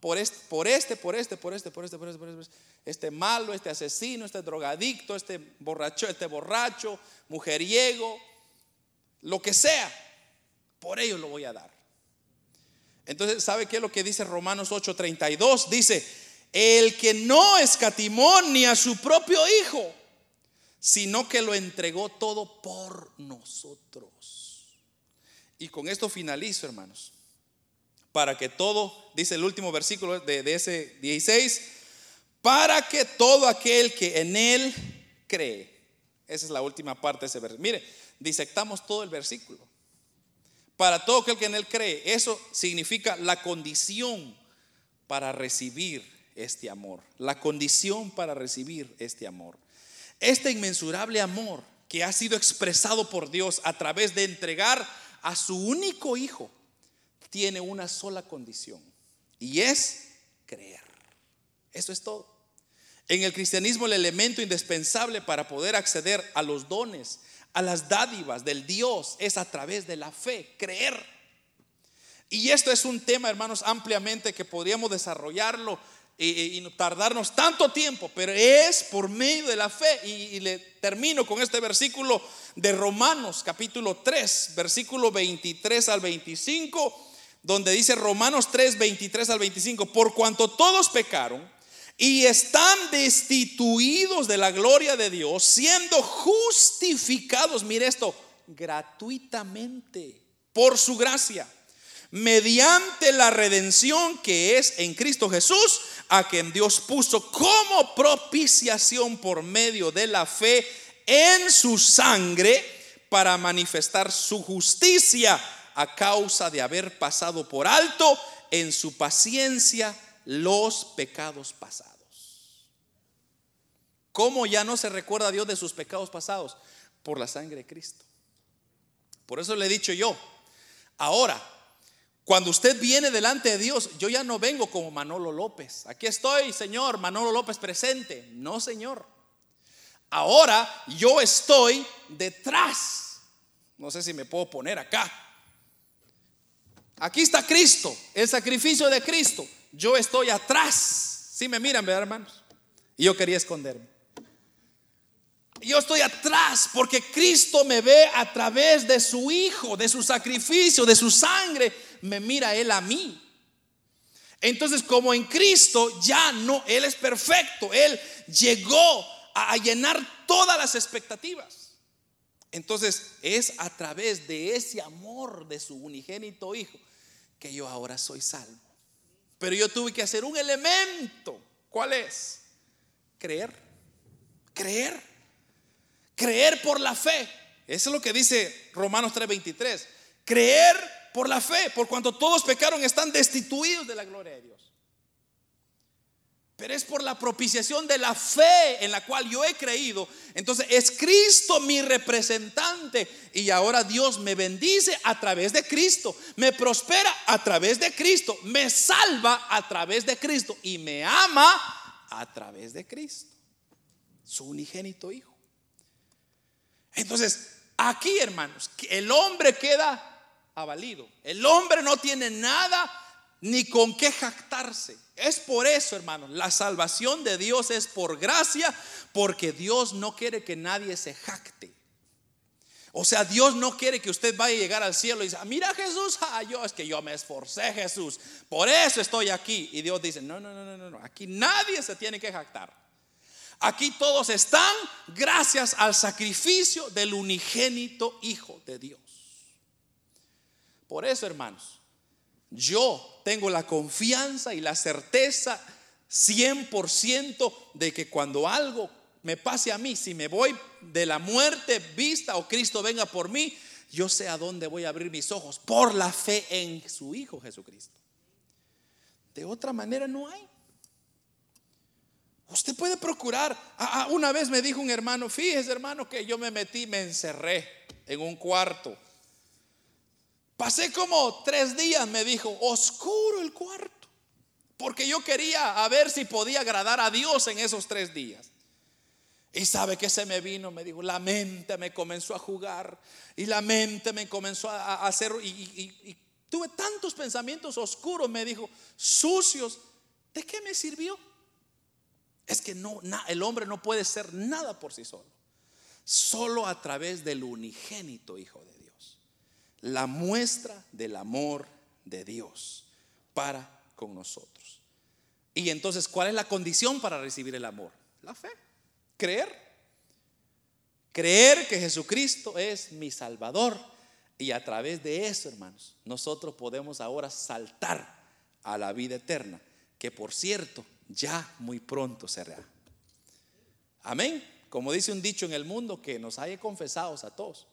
por este, por este, por este, por este, por este, por este, por este, este malo, este asesino, este drogadicto, este borracho, este borracho, mujeriego, lo que sea, por ello lo voy a dar. Entonces, ¿sabe qué es lo que dice Romanos 8:32? Dice, el que no escatimó ni a su propio Hijo, sino que lo entregó todo por nosotros. Y con esto finalizo, hermanos, para que todo, dice el último versículo de, de ese 16, para que todo aquel que en él cree, esa es la última parte de ese versículo. Mire, disectamos todo el versículo. Para todo aquel que en él cree, eso significa la condición para recibir este amor, la condición para recibir este amor. Este inmensurable amor que ha sido expresado por Dios a través de entregar a su único hijo, tiene una sola condición y es creer. Eso es todo. En el cristianismo el elemento indispensable para poder acceder a los dones, a las dádivas del Dios es a través de la fe, creer. Y esto es un tema, hermanos, ampliamente que podríamos desarrollarlo y, no tardarnos tanto tiempo, pero es por medio de la fe. Y, y, le termino con este versículo de Romanos, capítulo 3, versículo 23 al 25, donde dice Romanos 3, 23 al 25, por cuanto todos pecaron y están destituidos de la gloria de Dios, siendo justificados, mire esto, gratuitamente, por su gracia mediante la redención que es en Cristo Jesús, a quien Dios puso como propiciación por medio de la fe en su sangre para manifestar su justicia a causa de haber pasado por alto en su paciencia los pecados pasados. ¿Cómo ya no se recuerda a Dios de sus pecados pasados? Por la sangre de Cristo. Por eso le he dicho yo, ahora cuando usted viene delante de Dios, yo ya no vengo como Manolo López. Aquí estoy, Señor, Manolo López presente. No, Señor. Ahora yo estoy detrás. No sé si me puedo poner acá. Aquí está Cristo, el sacrificio de Cristo. Yo estoy atrás. Si me miran, ¿verdad, hermanos? Y yo quería esconderme. Yo estoy atrás porque Cristo me ve a través de su Hijo, de su sacrificio, de su sangre. Me mira Él a mí. Entonces, como en Cristo ya no, Él es perfecto. Él llegó a llenar todas las expectativas. Entonces, es a través de ese amor de su unigénito Hijo que yo ahora soy salvo. Pero yo tuve que hacer un elemento. ¿Cuál es? Creer. Creer. Creer por la fe. Eso es lo que dice Romanos 3:23. Creer por la fe, por cuanto todos pecaron, están destituidos de la gloria de Dios. Pero es por la propiciación de la fe en la cual yo he creído. Entonces es Cristo mi representante. Y ahora Dios me bendice a través de Cristo. Me prospera a través de Cristo. Me salva a través de Cristo. Y me ama a través de Cristo. Su unigénito Hijo. Entonces, aquí, hermanos, el hombre queda avalido. El hombre no tiene nada ni con qué jactarse. Es por eso, hermanos, la salvación de Dios es por gracia, porque Dios no quiere que nadie se jacte. O sea, Dios no quiere que usted vaya a llegar al cielo y diga, mira Jesús, ah, yo es que yo me esforcé Jesús, por eso estoy aquí. Y Dios dice, no, no, no, no, no, aquí nadie se tiene que jactar. Aquí todos están gracias al sacrificio del unigénito Hijo de Dios. Por eso, hermanos, Yo tengo la confianza y la certeza 100% de que cuando algo me pase a mí, si me voy de la muerte vista o Cristo venga por mí, yo sé a dónde voy a abrir mis ojos por la fe en su Hijo Jesucristo. De otra manera no hay. Usted puede procurar. Ah, ah, una vez me dijo un hermano, fíjese hermano que yo me metí, me encerré en un cuarto. Pasé como tres días, me dijo, oscuro el cuarto. Porque yo quería a ver si podía agradar a Dios en esos tres días. Y sabe que se me vino, me dijo, la mente me comenzó a jugar y la mente me comenzó a, hacer y, tuve tantos pensamientos oscuros, me dijo, sucios. ¿De qué me sirvió? Es que no, el hombre no puede ser nada por sí solo, solo a través del unigénito Hijo de la muestra del amor de Dios para con nosotros. Y entonces, ¿cuál es la condición para recibir el amor? La fe. Creer. Creer que Jesucristo es mi Salvador. Y a través de eso, hermanos, nosotros podemos ahora saltar a la vida eterna, que por cierto, ya muy pronto será. Amén. Como dice un dicho en el mundo, que nos haya confesados a todos.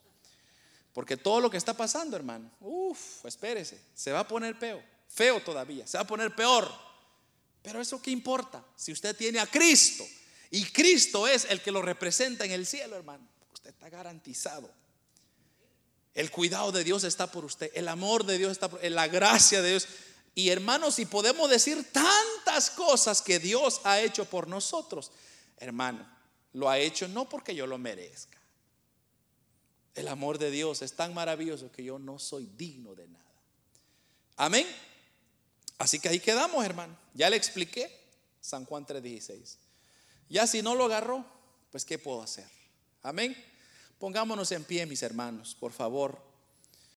Porque todo lo que está pasando, hermano, uff, espérese, se va a poner feo, feo todavía, se va a poner peor. Pero eso qué importa, si usted tiene a Cristo, y Cristo es el que lo representa en el cielo, hermano. Usted está garantizado. El cuidado de Dios está por usted. El amor de Dios está por La gracia de Dios. Y hermanos, si podemos decir tantas cosas que Dios ha hecho por nosotros, hermano, lo ha hecho no porque yo lo merezca. El amor de Dios es tan maravilloso que yo no soy digno de nada. Amén. Así que ahí quedamos, hermano. Ya le expliqué San Juan 3:16. Ya si no lo agarró, pues ¿qué puedo hacer? Amén. Pongámonos en pie, mis hermanos, por favor.